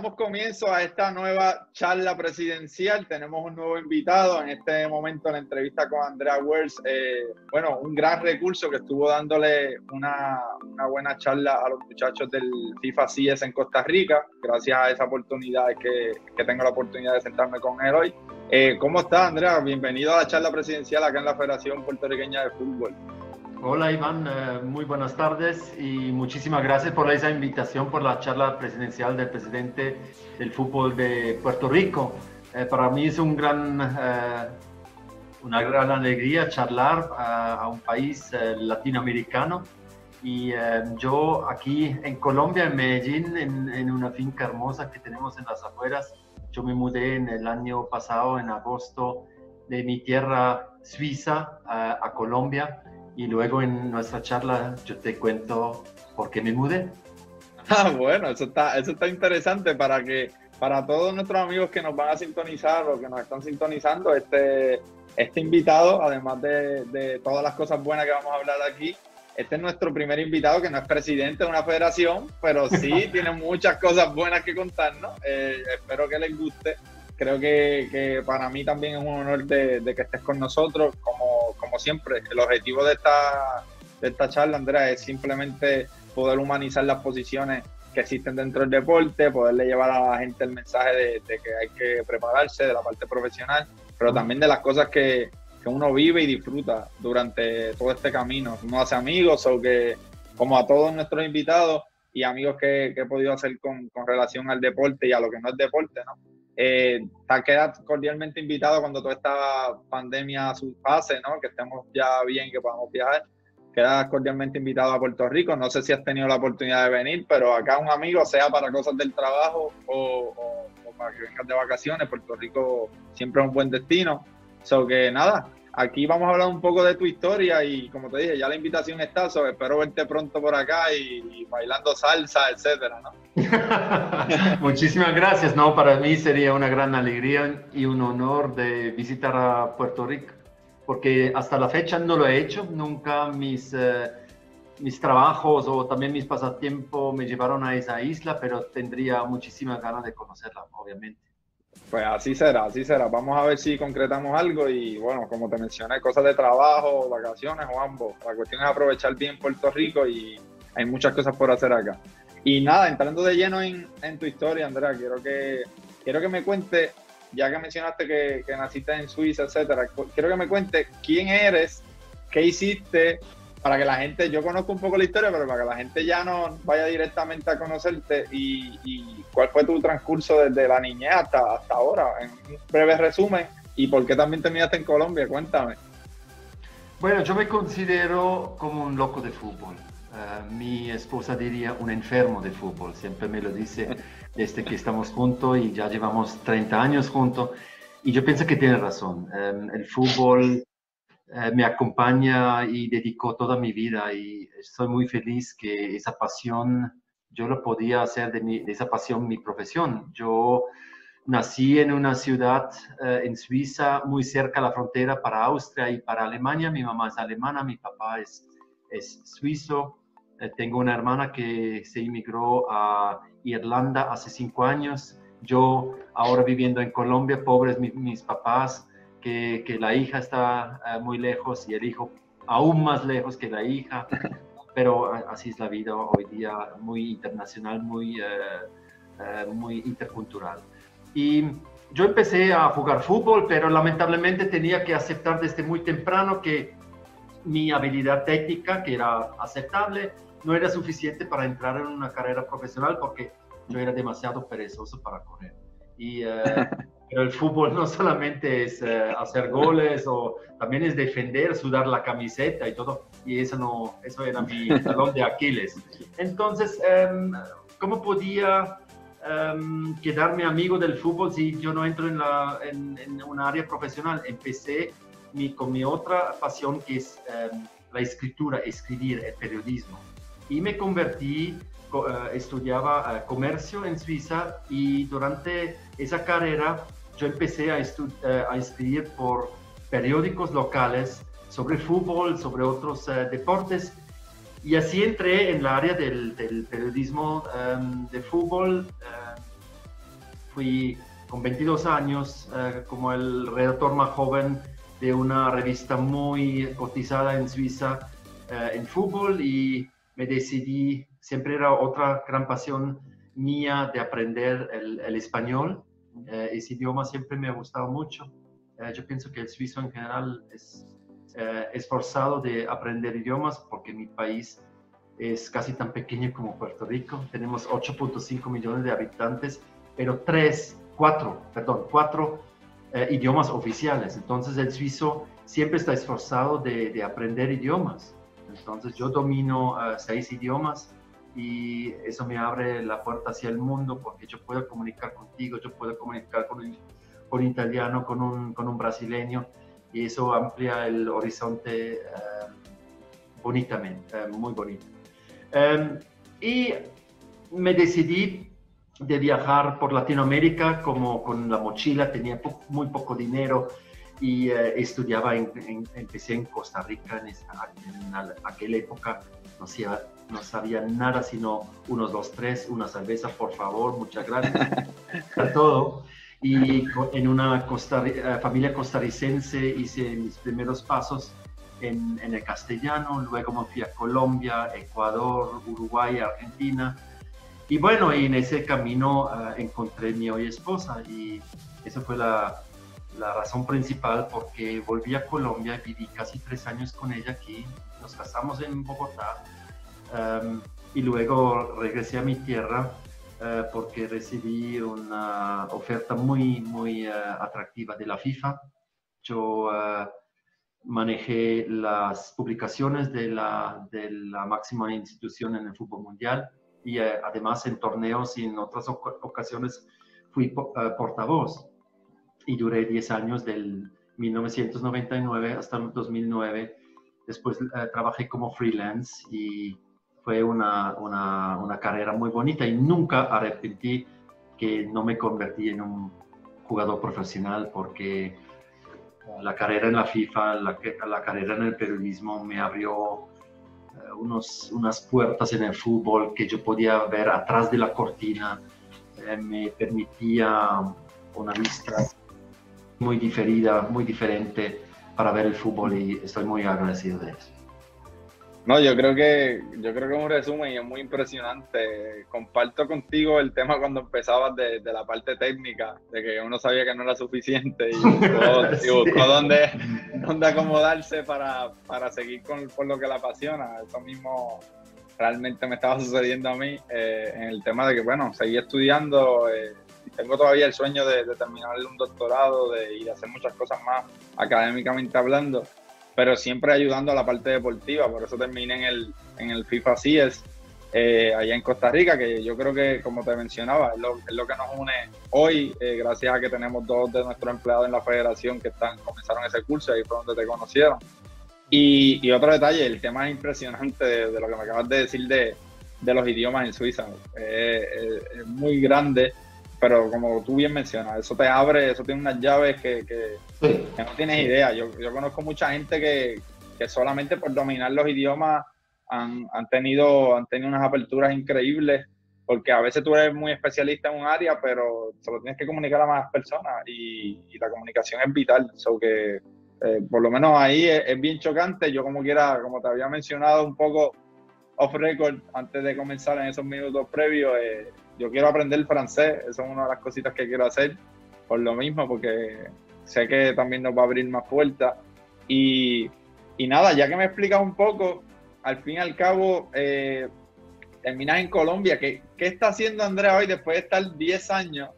damos comienzo a esta nueva charla presidencial. Tenemos un nuevo invitado en este momento, la entrevista con Andrea Wells. Eh, bueno, un gran recurso que estuvo dándole una, una, buena charla a los muchachos del FIFA CIES en Costa Rica. Gracias a esa oportunidad que, que tengo la oportunidad de sentarme con él hoy. Eh, ¿Cómo está, Andrea? Bienvenido a la charla presidencial acá en la Federación Puertorriqueña de Fútbol. Hola Iván, eh, muy buenas tardes y muchísimas gracias por esa invitación por la charla presidencial del presidente del fútbol de Puerto Rico. Eh, para mí es un gran, eh, una gran alegría charlar a un país latinoamericano y yo aquí en Colombia, en Medellín, en, una finca hermosa que tenemos en las afueras. Yo me mudé en el año pasado, en agosto, de mi tierra suiza a Colombia y luego en nuestra charla yo te cuento por qué me mudé. Ah, bueno, eso está, eso está interesante para que para todos nuestros amigos que nos van a sintonizar o que nos están sintonizando, este, este invitado, además de, de todas las cosas buenas que vamos a hablar aquí, este es nuestro primer invitado que no es presidente de una federación, pero sí tiene muchas cosas buenas que contarnos. Eh, espero que les guste creo que, que, para mí también es un honor de, que estés con nosotros. Como, como siempre, el objetivo de esta, de esta charla, Andrea, es simplemente poder humanizar las posiciones que existen dentro del deporte, poderle llevar a la gente el mensaje de, que hay que prepararse de la parte profesional, pero también de las cosas que, que, uno vive y disfruta durante todo este camino. Uno hace amigos o que, como a todos nuestros invitados y amigos que, he podido hacer con relación al deporte y a lo que no es deporte, ¿no? Eh, queda cordialmente invitado cuando toda esta pandemia pase, ¿no? que estemos ya bien, que podamos viajar. Queda cordialmente invitado a Puerto Rico. No sé si has tenido la oportunidad de venir, pero acá un amigo, sea para cosas del trabajo o, o para que vengas de vacaciones, Puerto Rico siempre es un buen destino. So que nada, aquí vamos a hablar un poco de tu historia y como te dije, ya la invitación está, espero verte pronto por acá y, bailando salsa, etcétera, ¿no? Muchísimas gracias, no, para mí sería una gran alegría y un honor de visitar a Puerto Rico, porque hasta la fecha no lo he hecho, nunca mis, eh, mis trabajos o también mis pasatiempos me llevaron a esa isla, pero tendría muchísimas ganas de conocerla, obviamente. Pues así será, así será. Vamos a ver si concretamos algo y bueno, como te mencioné, cosas de trabajo, vacaciones o ambos. La cuestión es aprovechar bien Puerto Rico y hay muchas cosas por hacer acá. Y nada, entrando de lleno en, tu historia, Andrea, quiero que, quiero que me cuente, ya que mencionaste que, que naciste en Suiza, etcétera, quiero que me cuente quién eres, qué hiciste, para que la gente, yo conozco un poco la historia, pero para que la gente ya no vaya directamente a conocerte y, cuál fue tu transcurso desde la niñez hasta, hasta ahora, en un breve resumen, y por qué también terminaste en Colombia, cuéntame. Bueno, yo me considero como un loco de fútbol. Eh, mi esposa diría un enfermo de fútbol, siempre me lo dice desde que estamos juntos y ya llevamos 30 años juntos. Y yo pienso que tiene razón. Eh, el fútbol eh, me acompaña y dedico toda mi vida y estoy muy feliz que esa pasión, yo lo podía hacer de, esa pasión mi profesión. Yo nací en una ciudad eh, en Suiza, muy cerca de la frontera para Austria y para Alemania. Mi mamá es alemana, mi papá es, es suizo. Eh, tengo una hermana que se inmigró a Irlanda hace cinco años. Yo ahora viviendo en Colombia, pobres mis papás, que, la hija está eh, muy lejos y el hijo aún más lejos que la hija, pero así es la vida hoy día, muy internacional, muy, eh, eh, muy intercultural. Y yo empecé a jugar fútbol, pero lamentablemente tenía que aceptar desde muy temprano que mi habilidad técnica, que era aceptable, no era suficiente para entrar en una carrera profesional porque yo era demasiado perezoso para correr. Y Pero el fútbol no solamente es eh, hacer goles o también es defender, sudar la camiseta y todo. Y eso no, eso era mi talón de Aquiles. Entonces, um, ¿cómo podía um, quedarme amigo del fútbol si yo no entro en, la, en, en una área profesional? Empecé mi, con mi otra pasión que es em, la escritura, escribir, el periodismo. Y me convertí eh, estudiaba eh, comercio en Suiza y durante esa carrera yo empecé a, eh, a escribir por periódicos locales sobre fútbol, sobre otros eh, deportes, y así entré en el área del, periodismo em, de fútbol. Em, fui con 22 años eh, como el redactor más joven de una revista muy cotizada en Suiza en fútbol y me decidí, siempre era otra gran pasión mía de aprender el, el español. Eh, ese idioma siempre me ha gustado mucho. yo pienso que el suizo en general es esforzado de aprender idiomas porque mi país es casi tan pequeño como Puerto Rico. Tenemos 8.5 millones de habitantes, pero tres, cuatro, perdón, cuatro eh, idiomas oficiales. Entonces el suizo siempre está esforzado de, aprender idiomas. Entonces yo domino eh, seis idiomas y eso me abre la puerta hacia el mundo porque yo puedo comunicar contigo, yo puedo comunicar con un, italiano, con un, con un, brasileño y eso amplía el horizonte eh, bonitamente, muy bonito. Em, y me decidí de viajar por Latinoamérica como con la mochila, tenía muy poco dinero y eh, estudiaba, en, empecé en Costa Rica en, en aquella época, no sabía, no sabía nada sino unos, dos, tres, una cerveza, por favor, muchas gracias, a todo. Y en una eh, familia costarricense hice mis primeros pasos en, en, el castellano, luego me fui a Colombia, Ecuador, Uruguay, Argentina, y bueno, y en ese camino uh, encontré mi hoy esposa y esa fue la, la, razón principal porque volví a Colombia y viví casi tres años con ella aquí. Nos casamos en Bogotá um, y luego regresé a mi tierra uh, porque recibí una oferta muy, muy uh, atractiva de la FIFA. Yo manejé las publicaciones de la, de la máxima institución en el fútbol mundial y además en torneos y en otras ocasiones fui portavoz y duré 10 años del 1999 hasta el 2009. Después trabajé como freelance y fue una, una, una, carrera muy bonita y nunca arrepentí que no me convertí en un jugador profesional porque la carrera en la FIFA, la, la carrera en el periodismo me abrió unos, unas puertas en el fútbol que yo podía ver atrás de la cortina, eh, me permitía una vista muy diferida, muy diferente para ver el fútbol y estoy muy agradecido de eso. No, yo creo que yo creo que es un resumen y es muy impresionante. Comparto contigo el tema cuando empezabas de, la parte técnica, de que uno sabía que no era suficiente y buscó, dónde, acomodarse para, seguir con, lo que le apasiona. Eso mismo realmente me estaba sucediendo a mí eh, en el tema de que, bueno, seguí estudiando. Eh, y tengo todavía el sueño de, de terminar un doctorado, de ir a hacer muchas cosas más académicamente hablando pero siempre ayudando a la parte deportiva. Por eso terminé en el, en el FIFA CIES eh, allá en Costa Rica, que yo creo que, como te mencionaba, es lo, que nos une hoy, eh, gracias a que tenemos dos de nuestros empleados en la federación que están comenzaron ese curso, ahí fue donde te conocieron. Y, otro detalle, el tema es impresionante de, lo que me acabas de decir de, de los idiomas en Suiza. es muy grande pero como tú bien mencionas, eso te abre, eso tiene unas llaves que, que, no tienes idea. Yo, yo, conozco mucha gente que, que, solamente por dominar los idiomas han, han, tenido, han tenido unas aperturas increíbles, porque a veces tú eres muy especialista en un área, pero solo tienes que comunicar a más personas y, y la comunicación es vital. So que eh, por lo menos ahí es, bien chocante. Yo como quiera, como te había mencionado un poco off record antes de comenzar en esos minutos previos, eh, yo quiero aprender francés, eso es una de las cositas que quiero hacer, por lo mismo, porque sé que también nos va a abrir más puertas. Y, nada, ya que me explicas un poco, al fin y al cabo, eh, terminas en Colombia. ¿Qué, ¿Qué, está haciendo Andrea hoy después de estar 10 años?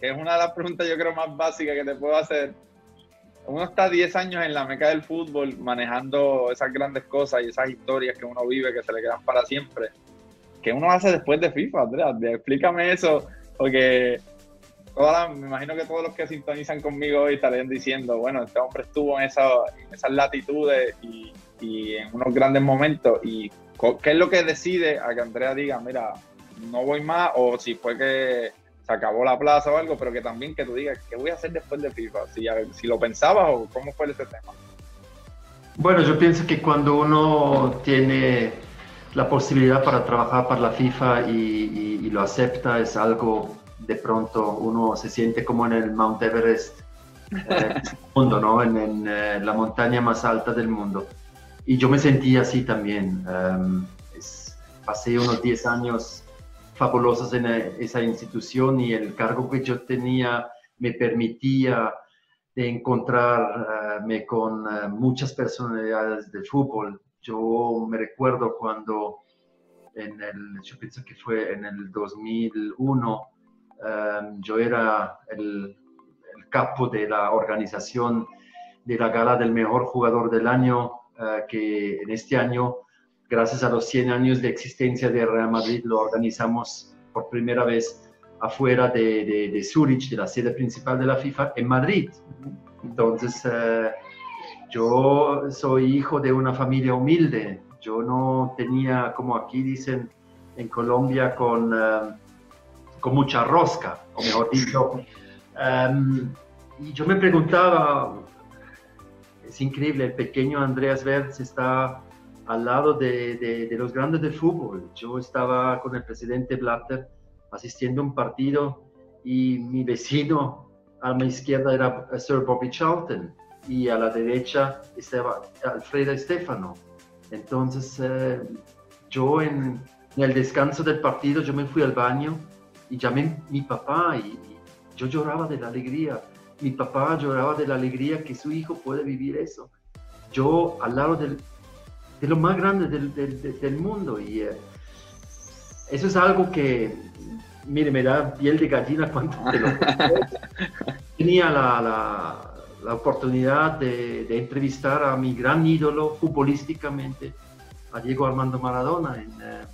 Que es una de las preguntas yo creo más básicas que te puedo hacer. Uno está 10 años en la meca del fútbol manejando esas grandes cosas y esas historias que uno vive que se le quedan para siempre. ¿Qué uno hace después de FIFA, Andrea? Explícame eso, porque me imagino que todos los que sintonizan conmigo hoy estarían diciendo, bueno, este hombre estuvo en, esa, esas latitudes y, en unos grandes momentos. ¿Y qué es lo que decide a que Andrea diga, mira, no voy más? O si fue que se acabó la plaza o algo, pero que también que tú digas, ¿qué voy a hacer después de FIFA? Si lo pensabas o cómo fue ese tema. Bueno, yo pienso que cuando uno tiene la posibilidad para trabajar para la FIFA y, lo acepta es algo de pronto uno se siente como en el Mount Everest eh, mundo, ¿no? En, eh, la montaña más alta del mundo. Y yo me sentí así también. Em, pasé unos 10 años fabulosos en eh, esa institución y el cargo que yo tenía me permitía de encontrarme con muchas personalidades del fútbol. Yo me recuerdo cuando en el, yo pienso que fue en el 2001, em, yo era el, capo de la organización de la gala del mejor jugador del año, eh, que en este año, gracias a los 100 años de existencia de Real Madrid, lo organizamos por primera vez afuera de, de, de Zurich, de la sede principal de la FIFA, en Madrid. Entonces, eh, yo soy hijo de una familia humilde, yo no tenía, como aquí dicen en Colombia, con, eh, con mucha rosca, o mejor dicho. Em, y yo me preguntaba, es increíble, el pequeño Andreas Wertz está al lado de, de, los grandes de fútbol. Yo estaba con el presidente Blatter asistiendo a un partido y mi vecino a mi izquierda era Sir Bobby Charlton y a la derecha estaba Alfredo Stefano. Entonces, eh, yo en, el descanso del partido, yo me fui al baño y llamé a mi papá y, yo lloraba de la alegría. Mi papá lloraba de la alegría que su hijo puede vivir eso. Yo al lado del, de lo más grande del, del, mundo y eh, eso es algo que, mire, me da piel de gallina cuando te lo Tenía la, la la oportunidad de, entrevistar a mi gran ídolo futbolísticamente, a Diego Armando Maradona, eh,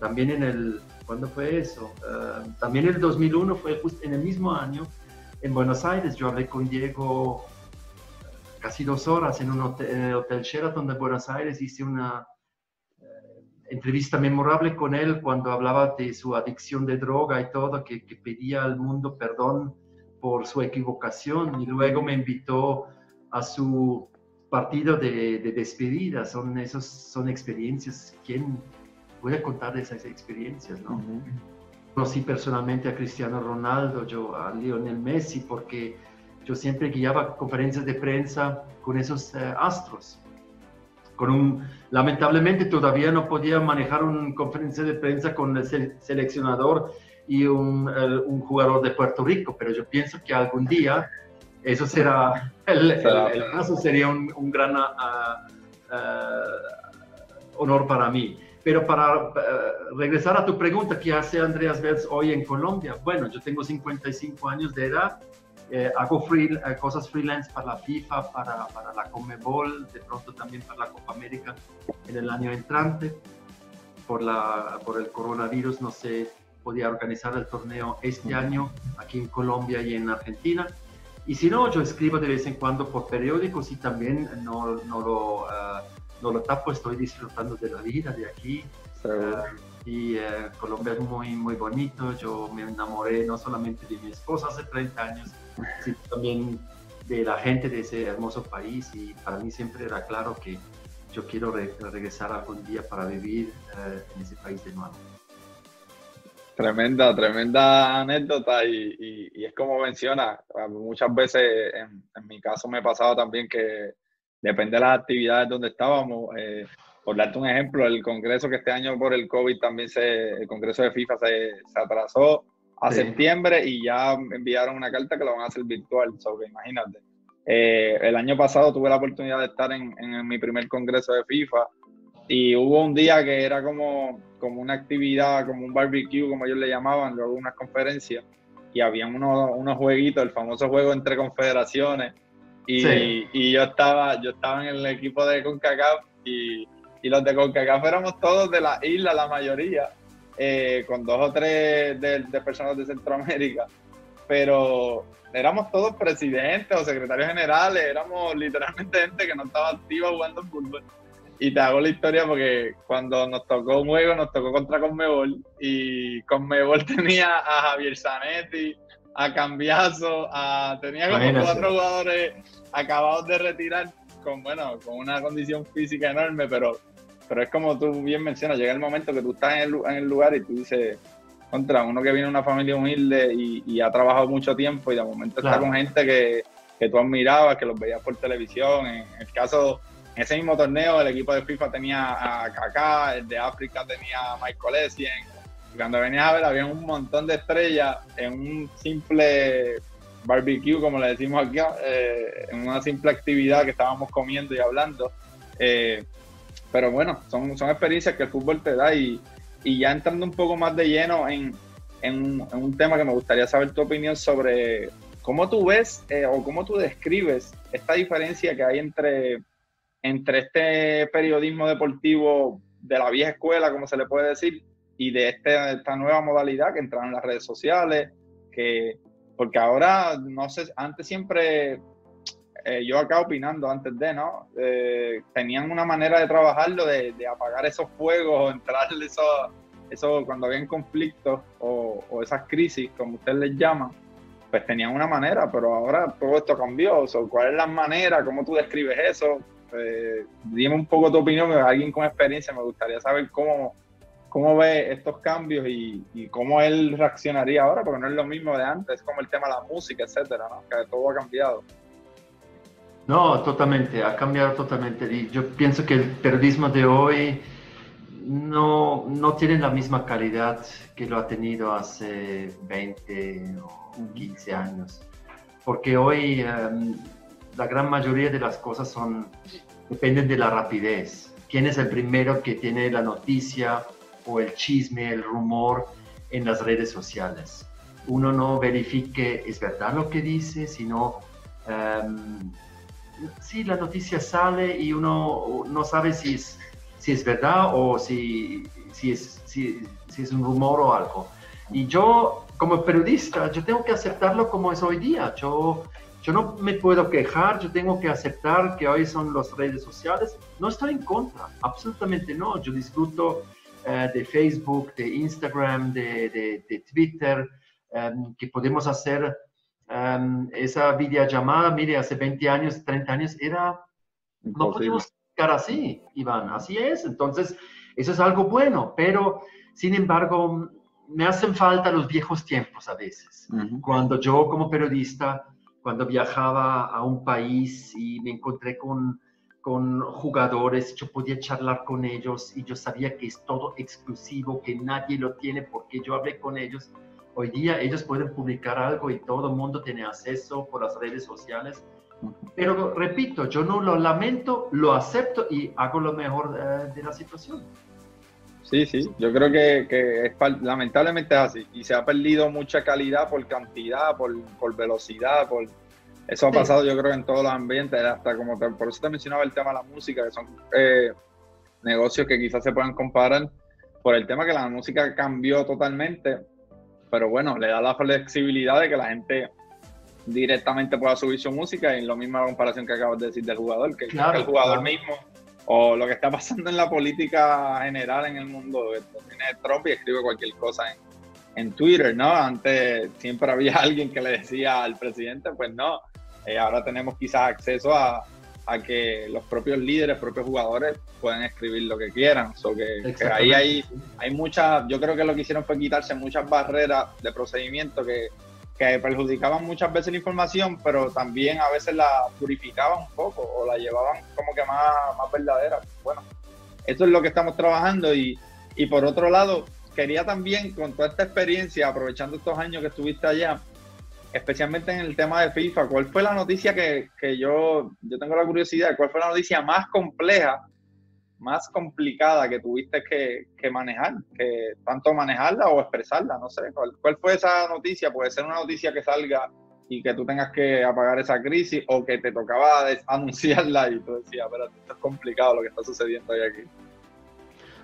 también en el, ¿cuándo fue eso? Eh, también en el 2001, fue en el mismo año, en Buenos Aires, yo hablé con Diego eh, casi dos horas en, un hotel, en el Hotel Sheraton de Buenos Aires, hice una entrevista memorable con él cuando hablaba de su adicción de droga y todo, que, que pedía al mundo perdón por su equivocación y luego me invitó a su partido de, despedida. Son, esos, son experiencias. ¿Quién puede contar de esas experiencias? ¿no? Conocí personalmente a Cristiano Ronaldo, yo a Lionel Messi, porque yo siempre guiaba conferencias de prensa con esos eh, astros. Con un, lamentablemente todavía no podía manejar una conferencia de prensa con el seleccionador y un, un, jugador de Puerto Rico, pero yo pienso que algún día eso será, el, el, caso sería un, un gran uh, uh, honor para mí. Pero para uh, regresar a tu pregunta, ¿qué hace Andreas Wertz hoy en Colombia? Bueno, yo tengo 55 años de edad, eh, hago free, eh, cosas freelance para la FIFA, para, para la Comebol, de pronto también para la Copa América en el año entrante. Por, la, por el coronavirus no sé podía organizar el torneo este año aquí en Colombia y en Argentina. Y si no, yo escribo de vez en cuando por periódicos y también no, no, lo, uh, no lo tapo, estoy disfrutando de la vida de aquí. Uh, y uh, Colombia es muy, muy bonito. Yo me enamoré no solamente de mi esposa hace 30 años, sino también de la gente de ese hermoso país. Y para mí siempre era claro que yo quiero regresar algún día para vivir en ese país de nuevo. Tremenda, tremenda anécdota y, y, es como menciona, muchas veces en, en, mi caso me ha pasado también que depende de las actividades donde estábamos. Eh, por darte un ejemplo, el congreso que este año por el COVID también se, el congreso de FIFA se, se atrasó a septiembre y ya enviaron una carta que lo van a hacer virtual, sobre imagínate. Eh, el año pasado tuve la oportunidad de estar en, en mi primer congreso de FIFA y hubo un día que era como, como una actividad, como un barbecue, como ellos le llamaban, luego unas conferencias, y había unos, unos jueguitos, el famoso juego entre confederaciones, y, y, yo estaba yo estaba en el equipo de CONCACAF, y, y los de CONCACAF éramos todos de la isla, la mayoría, eh, con dos o tres de, de personas de Centroamérica, pero éramos todos presidentes o secretarios generales, éramos literalmente gente que no estaba activa jugando fútbol. Y te hago la historia porque cuando nos tocó un juego, nos tocó contra Conmebol y Conmebol tenía a Javier Zanetti, a Cambiazo, a, tenía como cuatro jugadores acabados de retirar con, bueno, con una condición física enorme, pero, pero es como tú bien mencionas, llega el momento que tú estás en el, en el lugar y tú dices, contra uno que viene de una familia humilde y, ha trabajado mucho tiempo y de momento está con gente que, que, tú admirabas, que los veías por televisión. En, el caso, en ese mismo torneo, el equipo de FIFA tenía a Kaká, el de África tenía a Michael Essien. Cuando venías a ver, había un montón de estrellas en un simple barbecue, como le decimos aquí, eh, en una simple actividad que estábamos comiendo y hablando. Eh, pero bueno, son, son experiencias que el fútbol te da y, y ya entrando un poco más de lleno en, en, un tema que me gustaría saber tu opinión sobre cómo tú ves eh, o cómo tú describes esta diferencia que hay entre, entre este periodismo deportivo de la vieja escuela, como se le puede decir, y de este, esta nueva modalidad que entraron en las redes sociales, que porque ahora, no sé, antes siempre eh, yo acá opinando antes de, ¿no? Eh, tenían una manera de trabajarlo, de, apagar esos fuegos, o entrar eso, eso cuando había conflictos o, esas crisis, como ustedes les llaman, pues tenían una manera, pero ahora todo esto cambió. ¿Cuál es la manera? ¿Cómo tú describes eso? Eh, dime un poco tu opinión, alguien con experiencia, me gustaría saber cómo, cómo ve estos cambios y, y, cómo él reaccionaría ahora, porque no es lo mismo de antes, es como el tema de la música, etcétera, ¿no? que todo ha cambiado. No, totalmente, ha cambiado totalmente. Y yo pienso que el periodismo de hoy no, no tiene la misma calidad que lo ha tenido hace 20 o 15 años. Porque hoy em, la gran mayoría de las cosas son, dependen de la rapidez. ¿Quién es el primero que tiene la noticia o el chisme, el rumor en las redes sociales? Uno no verifique, es verdad lo que dice, sino... Um, sí, la noticia sale y uno no sabe si es, si es verdad o si, si, es, si, es un rumor o algo. Y yo, como periodista, yo tengo que aceptarlo como es hoy día. Yo, yo no me puedo quejar, yo tengo que aceptar que hoy son las redes sociales. No estoy en contra, absolutamente no. Yo disfruto eh, de Facebook, de Instagram, de, de, Twitter, em, que podemos hacer esa videollamada, mire, hace 20 años, 30 años, era, no podemos estar así, Iván, así es. Entonces, eso es algo bueno, pero sin embargo, me hacen falta los viejos tiempos a veces. Cuando yo como periodista, cuando viajaba a un país y me encontré con, con jugadores, yo podía charlar con ellos y yo sabía que es todo exclusivo, que nadie lo tiene porque yo hablé con ellos Hoy día ellos pueden publicar algo y todo el mundo tiene acceso por las redes sociales. Pero repito, yo no lo lamento, lo acepto y hago lo mejor eh, de la situación. Sí, sí, yo creo que, que es, lamentablemente es así. Y se ha perdido mucha calidad por cantidad, por, por velocidad, por... Eso ha pasado yo creo en todos los ambientes, hasta como por eso te mencionaba el tema de la música, que son eh, negocios que quizás se puedan comparar por el tema que la música cambió totalmente pero bueno, le da la flexibilidad de que la gente directamente pueda subir su música y lo mismo la comparación que acabas de decir del jugador, que, el jugador mismo o lo que está pasando en la política general en el mundo, tiene Trump y escribe cualquier cosa en, en, Twitter, ¿no? Antes siempre había alguien que le decía al presidente, pues no, eh, ahora tenemos quizás acceso a, a que los propios líderes, propios jugadores pueden escribir lo que quieran. So que, ahí hay, hay muchas, yo creo que lo que hicieron fue quitarse muchas barreras de procedimiento que, que perjudicaban muchas veces la información, pero también a veces la purificaban un poco o la llevaban como que más, más verdadera. Bueno, eso es lo que estamos trabajando y, y por otro lado, quería también con toda esta experiencia, aprovechando estos años que estuviste allá, especialmente en el tema de FIFA, ¿cuál fue la noticia que, que, yo, yo tengo la curiosidad, cuál fue la noticia más compleja, más complicada que tuviste que, que manejar? Que tanto manejarla o expresarla, no sé. ¿cuál, ¿Cuál fue esa noticia? Puede ser una noticia que salga y que tú tengas que apagar esa crisis o que te tocaba anunciarla y tú decías, pero esto es complicado lo que está sucediendo ahí aquí.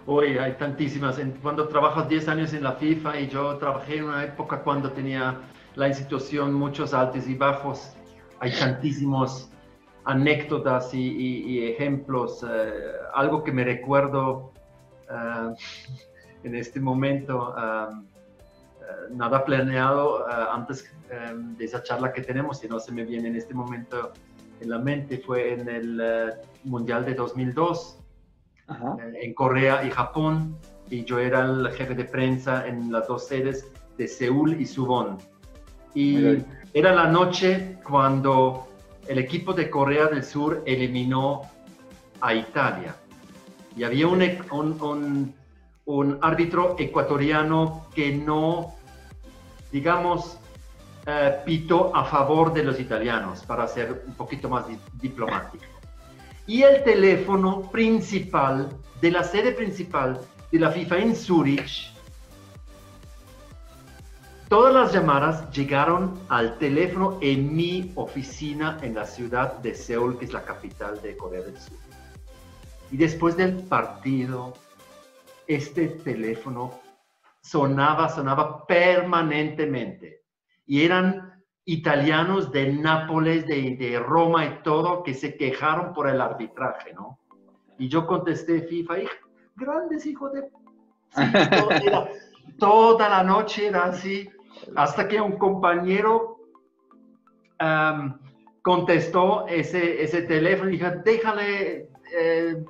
Hoy hay tantísimas. Cuando trabajas 10 años en la FIFA y yo trabajé en una época cuando tenía la institución, muchos altos y bajos. Hay tantísimos anécdotas y, ejemplos. Eh, algo que me recuerdo eh, en este momento, eh, nada planeado antes de esa charla que tenemos, y no se me viene en este momento en la mente, fue en el Mundial de 2002, en Corea y Japón. y yo era el jefe de prensa en las dos sedes de Seúl y Subón. Y era la noche cuando el equipo de Corea del Sur eliminó a Italia. Y había un, árbitro ecuatoriano que no, digamos, eh, pitó a favor de los italianos, para ser un poquito más diplomático. Y el teléfono principal de la sede principal de la FIFA en Zurich Todas las llamadas llegaron al teléfono en mi oficina en la ciudad de Seúl, que es la capital de Corea del Sur. Y después del partido, este teléfono sonaba, sonaba permanentemente. Y eran italianos de Nápoles, de, de Roma y todo, que se quejaron por el arbitraje, ¿no? Y yo contesté FIFA, grandes hijos de... toda la noche era así hasta que un compañero contestó ese, ese teléfono y dijo, déjale eh,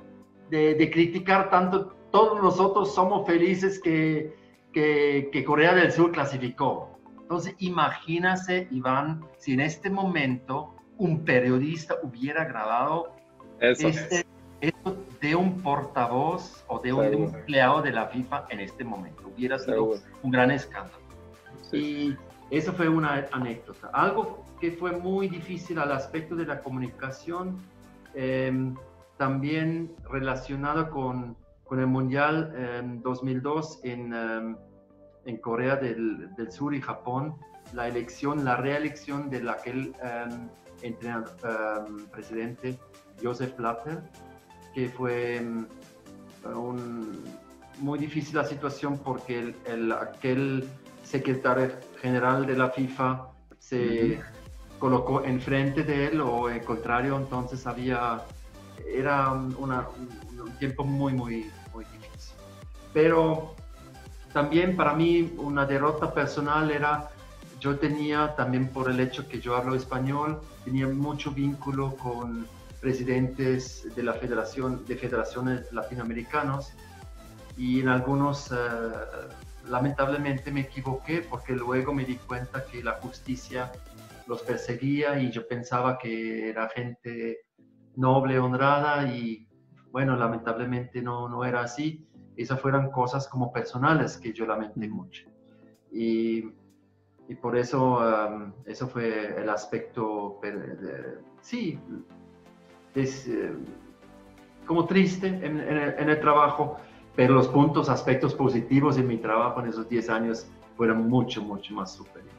de, criticar tanto, todos nosotros somos felices que, que, Corea del Sur clasificó. Entonces, imagínase, Iván, si en este momento un periodista hubiera grabado Eso este, esto de un portavoz o de un empleado de la FIFA en este momento. Hubiera sido un gran escándalo. Y eso fue una anécdota. Algo que fue muy difícil al aspecto de la comunicación, em, también relacionado con, con, el Mundial 2002 en, em, en Corea del, del, Sur y Japón, la elección, la reelección de aquel entrenador, presidente Joseph Blatter, que fue un, muy difícil la situación porque el, el, aquel secretario general de la FIFA se colocó enfrente de él o en contrario, entonces había, era un, tiempo muy, muy, muy difícil. Pero también para mí una derrota personal era, yo tenía también por el hecho que yo hablo español, tenía mucho vínculo con presidentes de la federación, de federaciones latinoamericanos y en algunos uh, lamentablemente me equivoqué porque luego me di cuenta que la justicia los perseguía y yo pensaba que era gente noble, honrada y bueno, lamentablemente no, no era así. Esas fueron cosas como personales que yo lamenté mucho. Y, y por eso, um, eso fue el aspecto, sí, es, eh, como triste en, en el trabajo, pero los puntos, aspectos positivos en mi trabajo en esos 10 años fueron mucho, mucho más superiores.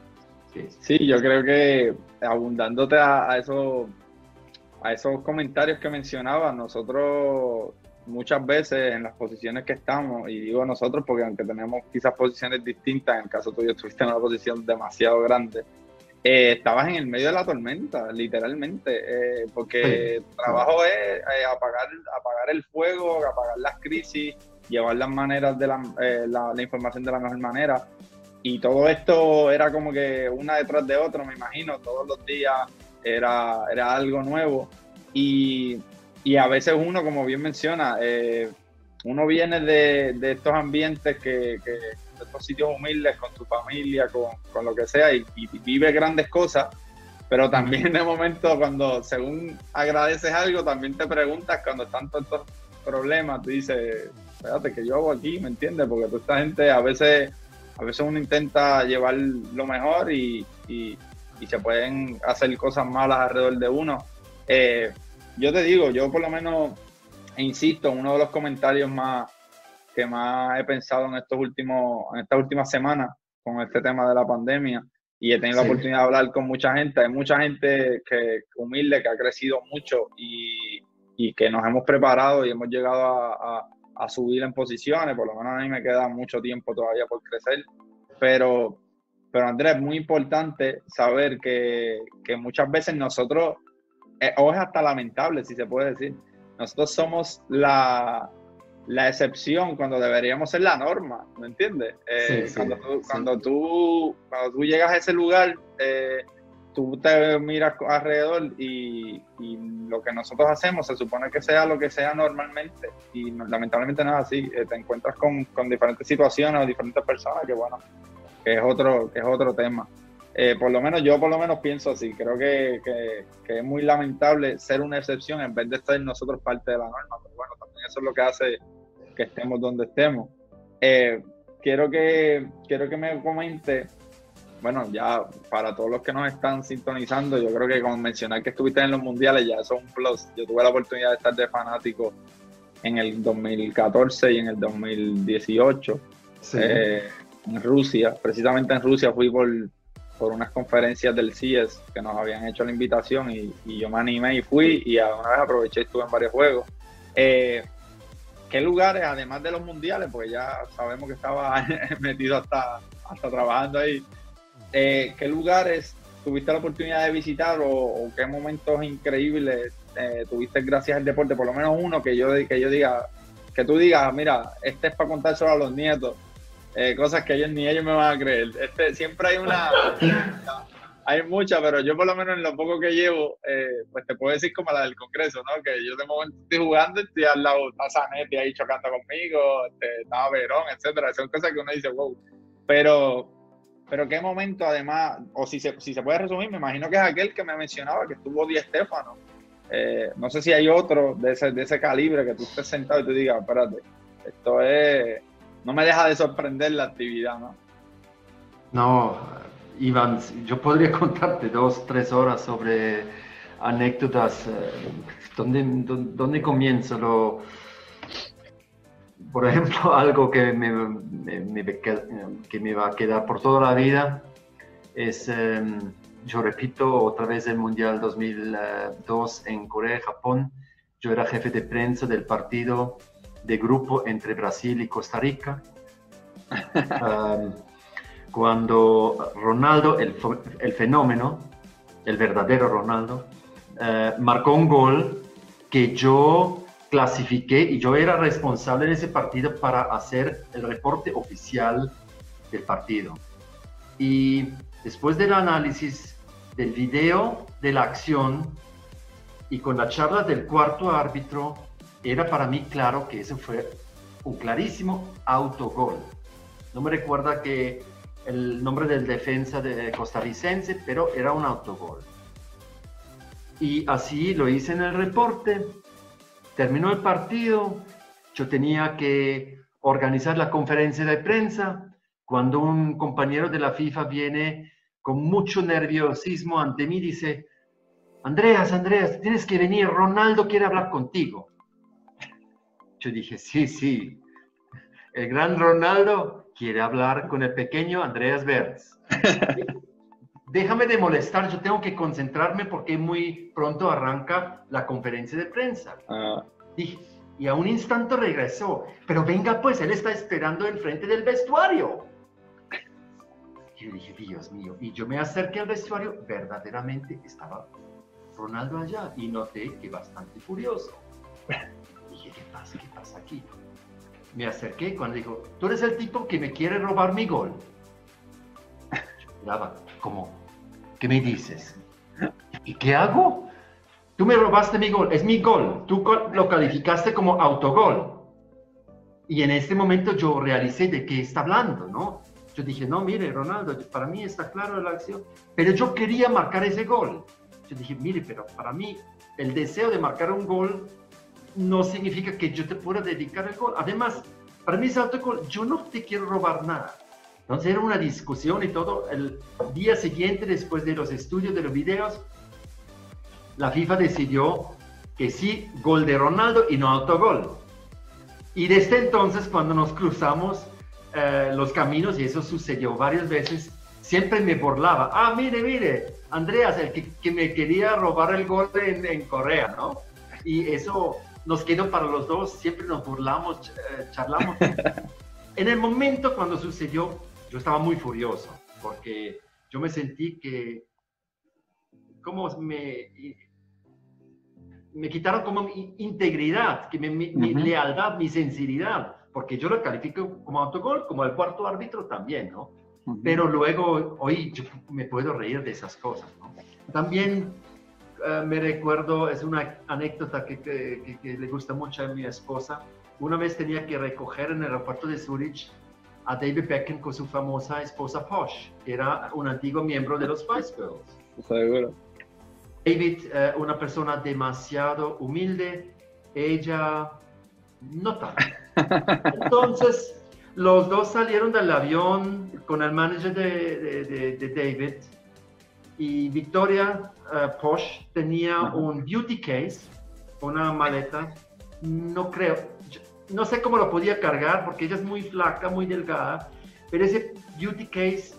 Sí, yo creo que abundándote a, eso, a esos comentarios que mencionabas, nosotros muchas veces en las posiciones que estamos, y digo nosotros porque aunque tenemos quizás posiciones distintas, en el caso tuyo estuviste en una posición demasiado grande, eh, estabas en el medio de la tormenta, literalmente, eh, porque el trabajo es eh, apagar, apagar el fuego, apagar las crisis, llevar las maneras de eh, la, la, información de la mejor manera. Y todo esto era como que una detrás de otra, me imagino, todos los días era, era algo nuevo. Y, y a veces uno, como bien menciona, eh, uno viene de, de, estos ambientes, que, que, de estos sitios humildes, con su familia, con, con lo que sea, y, y, vive grandes cosas, pero también de momento cuando según agradeces algo, también te preguntas cuando están todos estos problemas, tú dices, espérate, que yo hago aquí? ¿Me entiendes? Porque toda esta gente a veces, a veces uno intenta llevar lo mejor y, y, se pueden hacer cosas malas alrededor de uno. Eh, yo te digo, yo por lo menos insisto, uno de los comentarios más que más he pensado en estos últimos, en estas últimas semanas con este tema de la pandemia y he tenido la oportunidad de hablar con mucha gente. Hay mucha gente que humilde, que ha crecido mucho y, y que nos hemos preparado y hemos llegado a, a subir en posiciones, por lo menos a mí me queda mucho tiempo todavía por crecer, pero, pero Andrés, es muy importante saber que, que muchas veces nosotros, eh, o es hasta lamentable si se puede decir, nosotros somos la, la excepción cuando deberíamos ser la norma, ¿me entiendes? Eh, cuando, tú, cuando, tú, cuando tú llegas a ese lugar, eh, tú te miras alrededor y, lo que nosotros hacemos se supone que sea lo que sea normalmente y lamentablemente no es así. Eh, te encuentras con, diferentes situaciones o diferentes personas que bueno, que es otro, que es otro tema. Eh, por lo menos yo por lo menos pienso así. Creo que, es muy lamentable ser una excepción en vez de ser nosotros parte de la norma. Pero bueno, también eso es lo que hace que estemos donde estemos. Eh, quiero que quiero que me comente bueno, ya para todos los que nos están sintonizando, yo creo que como mencionar que estuviste en los mundiales ya eso es un plus. Yo tuve la oportunidad de estar de fanático en el 2014 y en el 2018 eh, en Rusia. Precisamente en Rusia fui por, por unas conferencias del CIES que nos habían hecho la invitación y, yo me animé y fui y a una vez aproveché y estuve en varios juegos. Eh, ¿Qué lugares, además de los mundiales, porque ya sabemos que estaba metido hasta, hasta trabajando ahí, eh, ¿qué lugares tuviste la oportunidad de visitar o, qué momentos increíbles eh, tuviste gracias al deporte? Por lo menos uno que yo, que yo diga, que tú digas, mira, este es para contar solo a los nietos, eh, cosas que ellos ni ellos me van a creer. Este, siempre hay una, hay muchas, pero yo por lo menos en lo poco que llevo, pues te puedo decir como la del Congreso, ¿no? Que yo de momento estoy jugando y estoy al lado, está Zanetti ahí chocando conmigo, este, estaba Verón, etcétera. Son cosas que uno dice, wow. Pero pero qué momento, además, o si se, si se puede resumir, me imagino que es aquel que me mencionaba, que estuvo Di Stefano. Eh, no sé si hay otro de ese, de ese calibre que tú estés sentado y tú digas, espérate, esto es. No me deja de sorprender la actividad, ¿no? No, Iván, yo podría contarte dos, tres horas sobre anécdotas. ¿Dónde, dónde, comienzo? Lo, por ejemplo, algo que me, que me va a quedar por toda la vida es, em, yo repito, otra vez el Mundial 2002 en Corea y Japón. Yo era jefe de prensa del partido de grupo entre Brasil y Costa Rica. Em, cuando Ronaldo, el, el, fenómeno, el verdadero Ronaldo, eh, marcó un gol que yo clasifiqué y yo era responsable de ese partido para hacer el reporte oficial del partido. Y después del análisis del video de la acción y con la charla del cuarto árbitro, era para mí claro que ese fue un clarísimo autogol. No me recuerda que el nombre del defensa de costarricense, pero era un autogol. Y así lo hice en el reporte Terminó el partido, yo tenía que organizar la conferencia de prensa, cuando un compañero de la FIFA viene con mucho nerviosismo ante mí, dice, Andreas, Andreas, tienes que venir, Ronaldo quiere hablar contigo. Yo dije, sí, sí, el gran Ronaldo quiere hablar con el pequeño Andreas Bertz. Déjame de molestar, yo tengo que concentrarme porque muy pronto arranca la conferencia de prensa. Ah. Y, a un instante regresó, pero venga pues, él está esperando enfrente del vestuario. Y yo dije, Dios mío, y yo me acerqué al vestuario, verdaderamente estaba Ronaldo allá y noté que bastante furioso. Dije, ¿qué pasa? ¿Qué pasa aquí? Me acerqué cuando dijo, tú eres el tipo que me quiere robar mi gol. Miraba, como, ¿qué me dices? ¿Y qué hago? Tú me robaste mi gol, es mi gol. Tú lo calificaste como autogol. Y en este momento yo realicé de qué está hablando, ¿no? Yo dije, no, mire, Ronaldo, para mí está claro la acción, pero yo quería marcar ese gol. Yo dije, mire, pero para mí el deseo de marcar un gol no significa que yo te pueda dedicar el gol. Además, para mí es autogol, yo no te quiero robar nada. Entonces era una discusión y todo. El día siguiente, después de los estudios de los videos, la FIFA decidió que sí, gol de Ronaldo y no autogol. Y desde entonces, cuando nos cruzamos eh, los caminos, y eso sucedió varias veces, siempre me burlaba. Ah, mire, mire, Andreas, el que, me quería robar el gol en, en, Corea, ¿no? Y eso nos quedó para los dos, siempre nos burlamos, eh, charlamos. en el momento cuando sucedió, yo estaba muy furioso porque yo me sentí que, como me, me quitaron como mi integridad, que mi, lealtad, mi sinceridad, porque yo lo califico como autogol, como el cuarto árbitro también, ¿no? pero luego hoy yo me puedo reír de esas cosas. ¿no? También eh, me recuerdo, es una anécdota que, que, que, le gusta mucho a mi esposa. Una vez tenía que recoger en el aeropuerto de Zurich a David Beckham con su famosa esposa Posh, que era un antiguo miembro de los Spice Girls. Seguro. David, eh, una persona demasiado humilde, ella no tanto. Entonces, los dos salieron del avión con el manager de, de, David y Victoria uh, Posh tenía un beauty case, una maleta, no creo, no sé cómo lo podía cargar porque ella es muy flaca, muy delgada, pero ese beauty case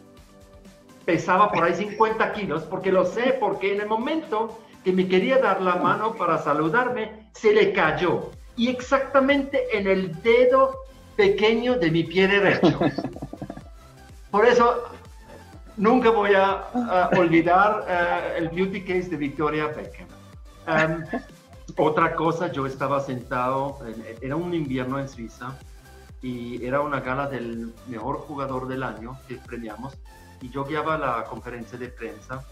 pesaba por ahí 50 kilos, porque lo sé, porque en el momento que me quería dar la mano para saludarme, se le cayó. Y exactamente en el dedo pequeño de mi pie derecho. Por eso nunca voy a, olvidar eh, el beauty case de Victoria Beckham. Em, otra cosa, yo estaba sentado, era un invierno en Suiza y era una gala del mejor jugador del año que premiamos y yo guiaba la conferencia de prensa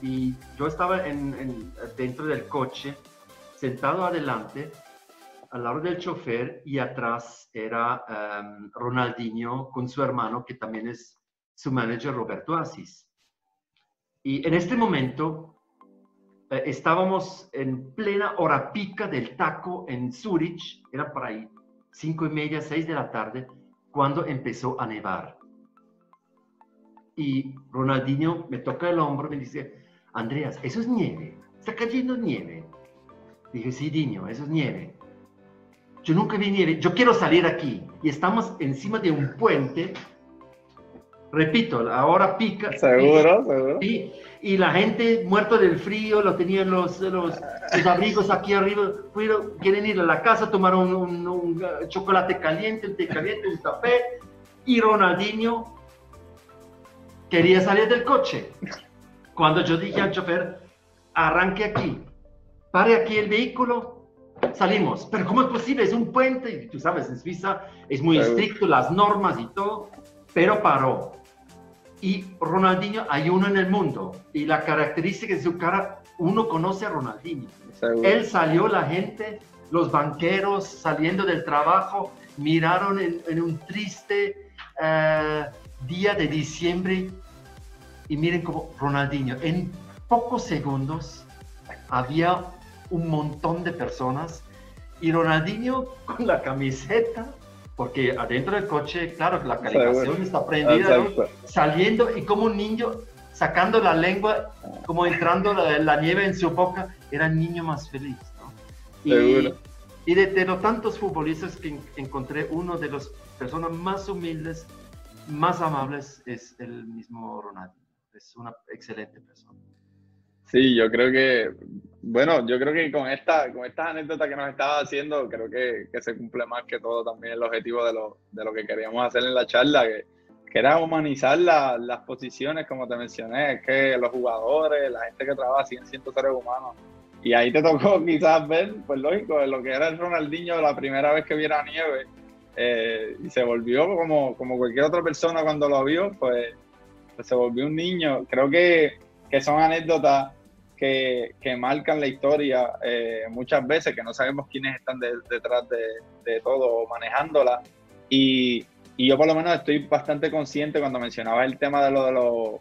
y yo estaba en, dentro del coche, sentado adelante, al lado del chofer y atrás era um, Ronaldinho con su hermano, que también es su manager Roberto Asís. Y en este momento eh, estábamos en plena hora pica del taco en Zurich, era por ahí cinco y media, seis de la tarde, cuando empezó a nevar y Ronaldinho me toca el hombro y me dice, Andreas, eso es nieve, está cayendo nieve. Dije, sí, Diño, eso es nieve. Yo nunca vi nieve, yo quiero salir aquí. Y estamos encima de un puente. Repito, ahora pica. Seguro, seguro. Y, y, la gente muerto del frío, lo tenían los, los, abrigos aquí arriba. quieren ir a la casa, tomar un, un, un chocolate caliente, un té caliente, un café. Y Ronaldinho quería salir del coche. Cuando yo dije al chofer, arranque aquí, pare aquí el vehículo, salimos. Pero ¿cómo es posible? Es un puente y tú sabes, en Suiza es muy estricto las normas y todo, pero paró. Y Ronaldinho hay uno en el mundo y la característica de su cara, uno conoce a Ronaldinho. Él salió, la gente, los banqueros saliendo del trabajo, miraron en, un triste eh, día de diciembre y miren cómo Ronaldinho, en pocos segundos había un montón de personas y Ronaldinho con la camiseta, porque adentro del coche, claro, la calefacción está prendida, saliendo y como un niño sacando la lengua, como entrando la, nieve en su boca, era el niño más feliz. ¿no? Y, y de, de, los tantos futbolistas que encontré, uno de las personas más humildes, más amables es el mismo Ronaldinho es una excelente persona. Sí, yo creo que, bueno, yo creo que con esta, con estas anécdotas que nos estaba haciendo, creo que, que, se cumple más que todo también el objetivo de lo, de lo que queríamos hacer en la charla, que, era humanizar las posiciones, como te mencioné, que los jugadores, la gente que trabaja siguen siendo seres humanos. Y ahí te tocó quizás ver, pues lógico, lo que era el Ronaldinho la primera vez que viera nieve, eh, y se volvió como, como cualquier otra persona cuando lo vio, pues se volvió un niño. Creo que, que son anécdotas que, que, marcan la historia eh, muchas veces, que no sabemos quiénes están detrás de, de, todo manejándola. Y, y, yo por lo menos estoy bastante consciente cuando mencionaba el tema de lo de los,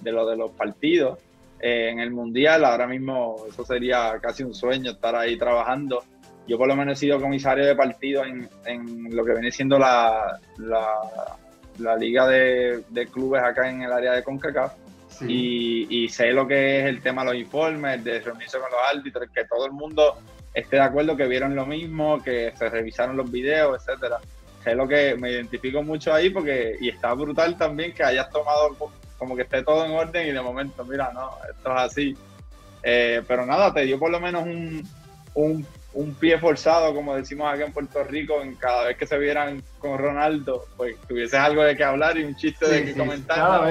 de, lo de los partidos. Eh, en el Mundial, ahora mismo eso sería casi un sueño estar ahí trabajando. Yo por lo menos he sido comisario de partido en, en lo que viene siendo la, la la liga de, clubes acá en el área de CONCACAF. Y, sé lo que es el tema de los informes, de reunirse con los árbitros, que todo el mundo esté de acuerdo, que vieron lo mismo, que se revisaron los videos, etcétera. Sé lo que me identifico mucho ahí porque, y está brutal también que hayas tomado como que esté todo en orden y de momento, mira, no, esto es así. Eh, pero nada, te dio por lo menos un, un un pie forzado, como decimos acá en Puerto Rico, en cada vez que se vieran con Ronaldo, pues tuvieses algo de qué hablar y un chiste de que comentar.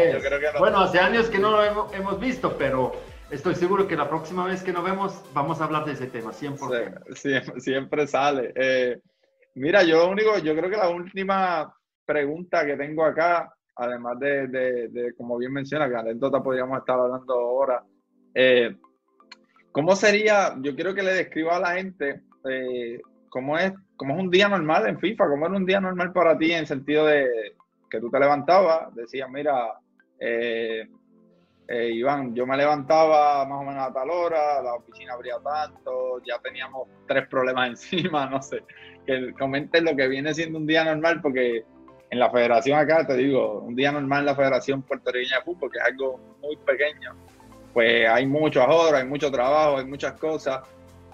bueno, hace años que no lo hemos, visto, pero estoy seguro que la próxima vez que nos vemos vamos a hablar de ese tema, 100%. siempre, sale. Eh, mira, yo único, yo creo que la última pregunta que tengo acá además de, como bien menciona, que anécdota podríamos estar hablando ahora. Eh, ¿Cómo sería? Yo quiero que le describa a la gente eh, cómo, es, cómo es un día normal en FIFA, cómo era un día normal para ti en el sentido de que tú te levantabas, decías, mira, eh, eh, Iván, yo me levantaba más o menos a tal hora, la oficina abría tanto, ya teníamos tres problemas encima, no sé. Que comenten lo que viene siendo un día normal, porque en la federación acá, te digo, un día normal en la Federación Puertorriqueña de Fútbol, que es algo muy pequeño, pues hay mucho ahorro, hay mucho trabajo, hay muchas cosas,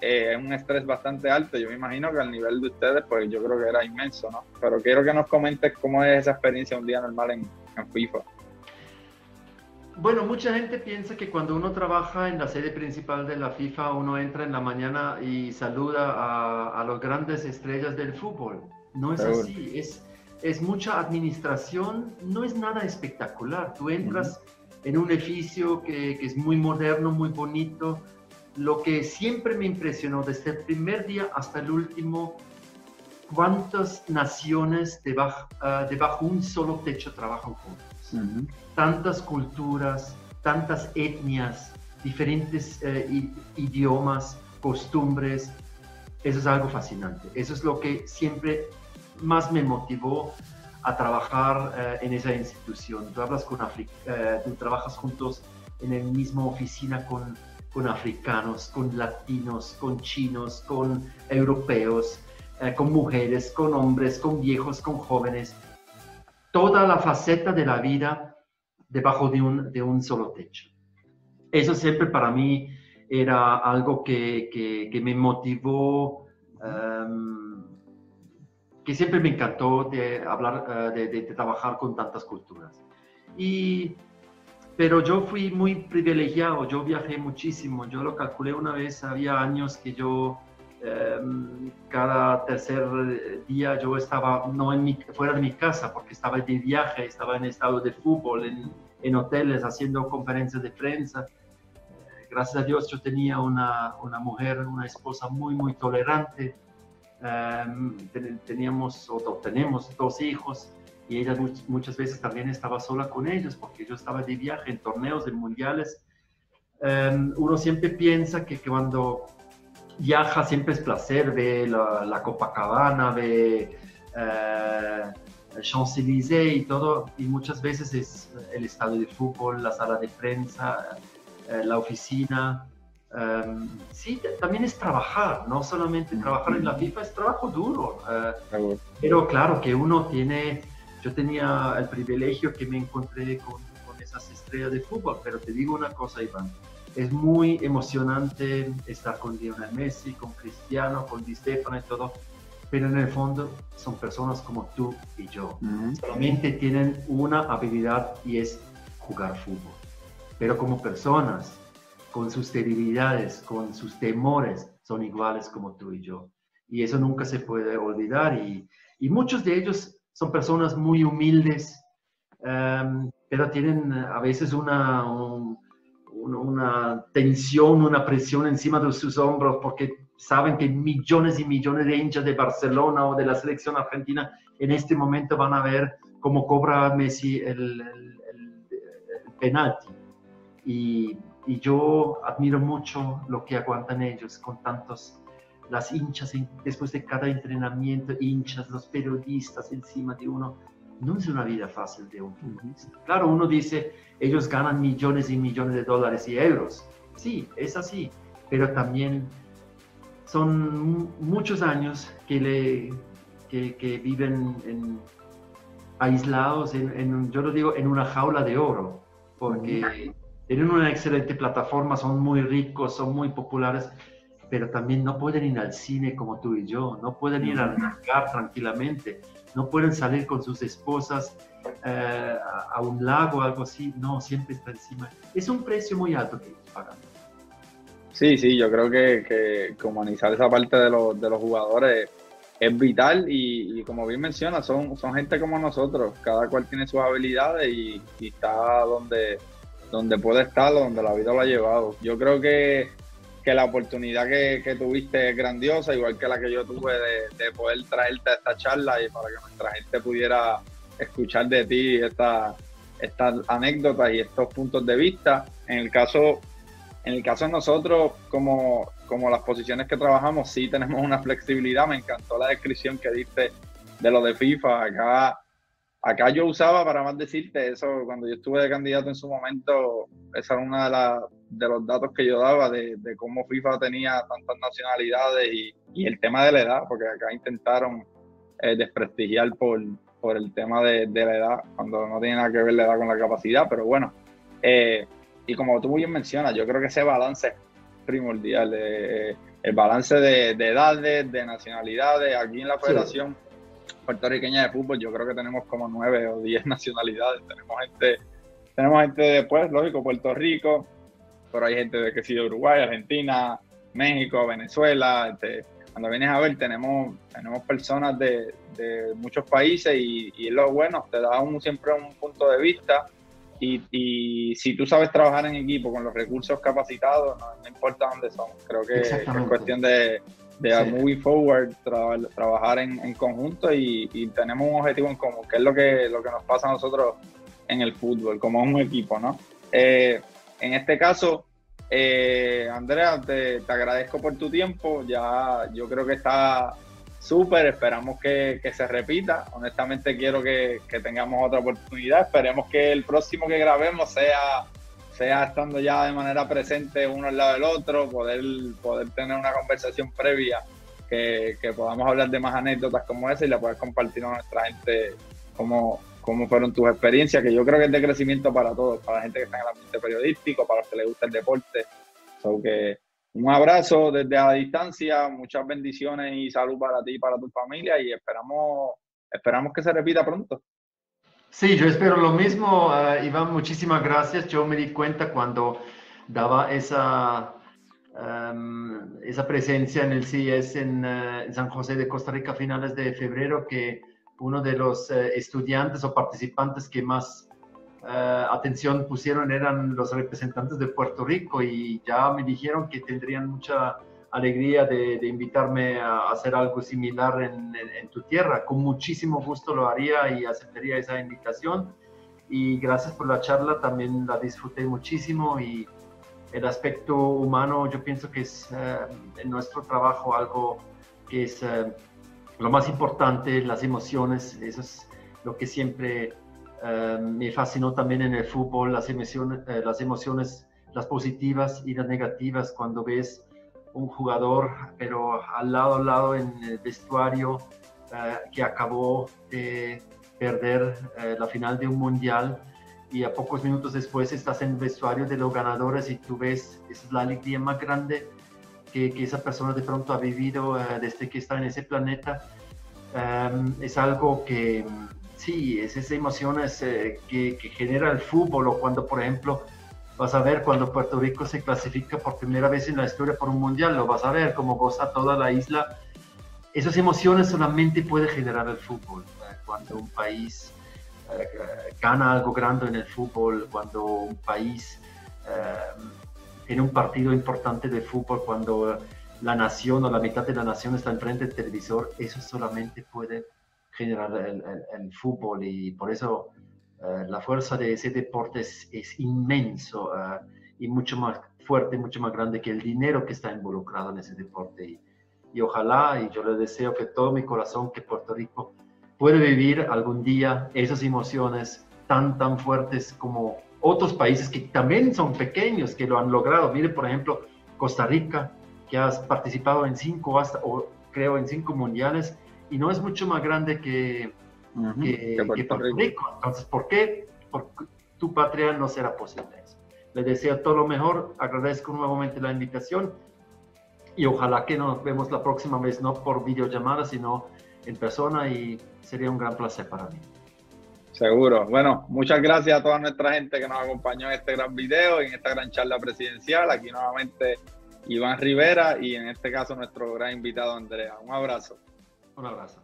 eh, es un estrés bastante alto. Yo me imagino que al nivel de ustedes, pues yo creo que era inmenso, ¿no? Pero quiero que nos comentes cómo es esa experiencia un día normal en, en FIFA. Bueno, mucha gente piensa que cuando uno trabaja en la sede principal de la FIFA, uno entra en la mañana y saluda a, a las grandes estrellas del fútbol. No es así, es, es mucha administración, no es nada espectacular. Tú entras en un edificio que, que, es muy moderno, muy bonito. Lo que siempre me impresionó desde el primer día hasta el último, cuántas naciones debajo, uh, debajo un solo techo trabajan juntos tantas culturas, tantas etnias, diferentes eh, idiomas, costumbres. Eso es algo fascinante. Eso es lo que siempre más me motivó a trabajar eh, en esa institución. Tú hablas con eh, tú trabajas juntos en la misma oficina con, con africanos, con latinos, con chinos, con europeos, con mujeres, con hombres, con viejos, con jóvenes toda la faceta de la vida debajo de un, de un solo techo. Eso siempre para mí era algo que, que, me motivó, em, que siempre me encantó de hablar, eh, de, trabajar con tantas culturas. Y, pero yo fui muy privilegiado, yo viajé muchísimo, yo lo calculé una vez, había años que yo Em, cada tercer día yo estaba no en mi, fuera de mi casa porque estaba de viaje, estaba en estado de fútbol, en, en hoteles haciendo conferencias de prensa. Eh, gracias a Dios yo tenía una, una mujer, una esposa muy, muy tolerante. Um, teníamos o tenemos dos hijos y ella muchas veces también estaba sola con ellos porque yo estaba de viaje en torneos, en mundiales. Um, uno siempre piensa que, que cuando viaja siempre es placer, ve la, Copacabana, ve el Champs-Élysées y todo, y muchas veces es el estadio de fútbol, la sala de prensa, eh, la oficina. Em, sí, también es trabajar, no solamente trabajar en la FIFA, es trabajo duro. Eh, pero claro que uno tiene, yo tenía el privilegio que me encontré con, con esas estrellas de fútbol, pero te digo una cosa, Iván, es muy emocionante estar con Lionel Messi, con Cristiano, con Di Stefano y todo, pero en el fondo son personas como tú y yo. Solamente tienen una habilidad y es jugar fútbol. Pero como personas, con sus debilidades, con sus temores, son iguales como tú y yo. Y eso nunca se puede olvidar. Y, y muchos de ellos son personas muy humildes, um, pero tienen a veces una, un, una tensión, una presión encima de sus hombros porque saben que millones y millones de hinchas de Barcelona o de la selección argentina en este momento van a ver cómo cobra Messi el, el, penalti. Y, y, yo admiro mucho lo que aguantan ellos con tantos, las hinchas después de cada entrenamiento, hinchas, los periodistas encima de uno no es una vida fácil de un futbolista. Claro, uno dice, ellos ganan millones y millones de dólares y euros. Sí, es así, pero también son muchos años que, le, que, viven en, aislados, en, yo lo digo, en una jaula de oro, porque tienen una excelente plataforma, son muy ricos, son muy populares, pero también no pueden ir al cine como tú y yo, no pueden ir al mercado tranquilamente no pueden salir con sus esposas eh, a, un lago o algo así, no, siempre está encima. Es un precio muy alto que pagan. Sí, sí, yo creo que, que humanizar esa parte de los, de los jugadores es vital y, como bien menciona, son, son gente como nosotros, cada cual tiene sus habilidades y, está donde, donde puede estar, donde la vida lo ha llevado. Yo creo que que la oportunidad que, tuviste es grandiosa, igual que la que yo tuve de, poder traerte a esta charla y para que nuestra gente pudiera escuchar de ti estas anécdotas y estos puntos de vista. En el caso, en el caso de nosotros, como, como las posiciones que trabajamos, sí tenemos una flexibilidad. Me encantó la descripción que diste de lo de FIFA. Acá Acá yo usaba, para más decirte, eso cuando yo estuve de candidato en su momento, esa era una de, de los datos que yo daba de, cómo FIFA tenía tantas nacionalidades y, el tema de la edad, porque acá intentaron eh, desprestigiar por, por el tema de, la edad, cuando no tiene nada que ver la edad con la capacidad, pero bueno, eh, y como tú muy bien mencionas, yo creo que ese balance es primordial, eh, el balance de, edades, de nacionalidades, aquí en la federación puertorriqueña de fútbol, yo creo que tenemos como nueve o diez nacionalidades. Tenemos gente, tenemos gente de, pues, lógico, Puerto Rico, pero hay gente de que sí, de Uruguay, Argentina, México, Venezuela. Este, cuando vienes a ver, tenemos, tenemos personas de, muchos países y, y, lo bueno, te da un, siempre un punto de vista. Y, y, si tú sabes trabajar en equipo con los recursos capacitados, no, importa dónde son. Creo que es cuestión de, de moving forward, trabajar en, conjunto y, tenemos un objetivo en común, que es lo que, lo que nos pasa a nosotros en el fútbol, como un equipo, ¿no? Eh, en este caso, eh, Andrea, te, agradezco por tu tiempo, ya yo creo que está súper, esperamos que, se repita, honestamente quiero que, que tengamos otra oportunidad, esperemos que el próximo que grabemos sea sea estando ya de manera presente uno al lado del otro, poder, poder tener una conversación previa que, podamos hablar de más anécdotas como esa y la puedas compartir con nuestra gente cómo, cómo fueron tus experiencias, que yo creo que es de crecimiento para todos, para la gente que está en el ambiente periodístico, para los que les gusta el deporte. que un abrazo desde a la distancia, muchas bendiciones y salud para ti y para tu familia y esperamos, esperamos que se repita pronto. Sí, yo espero lo mismo, uh, Iván, muchísimas gracias. Yo me di cuenta cuando daba esa, em, esa presencia en el CIS en, eh, San José de Costa Rica a finales de febrero que uno de los eh, estudiantes o participantes que más atención pusieron eran los representantes de Puerto Rico y ya me dijeron que tendrían mucha alegría de, invitarme a hacer algo similar en, tu tierra. Con muchísimo gusto lo haría y aceptaría esa invitación. Y gracias por la charla, también la disfruté muchísimo y el aspecto humano yo pienso que es eh, en nuestro trabajo algo que es eh, lo más importante, las emociones, eso es lo que siempre eh, me fascinó también en el fútbol, las emociones, las emociones, las positivas y las negativas, cuando ves un jugador, pero al lado al lado en el vestuario eh, que acabó de perder eh, la final de un mundial y a pocos minutos después estás en el vestuario de los ganadores y tú ves, es la alegría más grande que, que esa persona de pronto ha vivido eh, desde que está en ese planeta. Em, es algo que, sí, es esas emociones que, que genera el fútbol o cuando, por ejemplo, Vas a ver cuando Puerto Rico se clasifica por primera vez en la historia por un mundial, lo vas a ver como goza toda la isla. Esas emociones solamente puede generar el fútbol. Cuando un país eh, gana algo grande en el fútbol, cuando un país eh, tiene un partido importante de fútbol, cuando la nación o la mitad de la nación está enfrente del televisor, eso solamente puede generar el, el fútbol y por eso eh, la fuerza de ese deporte es, inmenso eh, y mucho más fuerte, mucho más grande que el dinero que está involucrado en ese deporte. Y, y, ojalá, y yo le deseo que todo mi corazón que Puerto Rico pueda vivir algún día esas emociones tan, tan fuertes como otros países que también son pequeños, que lo han logrado. Mire, por ejemplo, Costa Rica, que has participado en cinco, hasta, o creo en cinco mundiales, y no es mucho más grande que, que, Puerto Rico. Entonces, ¿por qué? Porque tu patria no será posible eso. Les deseo todo lo mejor, agradezco nuevamente la invitación y ojalá que nos vemos la próxima vez, no por videollamada, sino en persona y sería un gran placer para mí. Seguro. Bueno, muchas gracias a toda nuestra gente que nos acompañó en este gran video en esta gran charla presidencial. Aquí nuevamente Iván Rivera y en este caso nuestro gran invitado Andrea. Un abrazo. Un abrazo.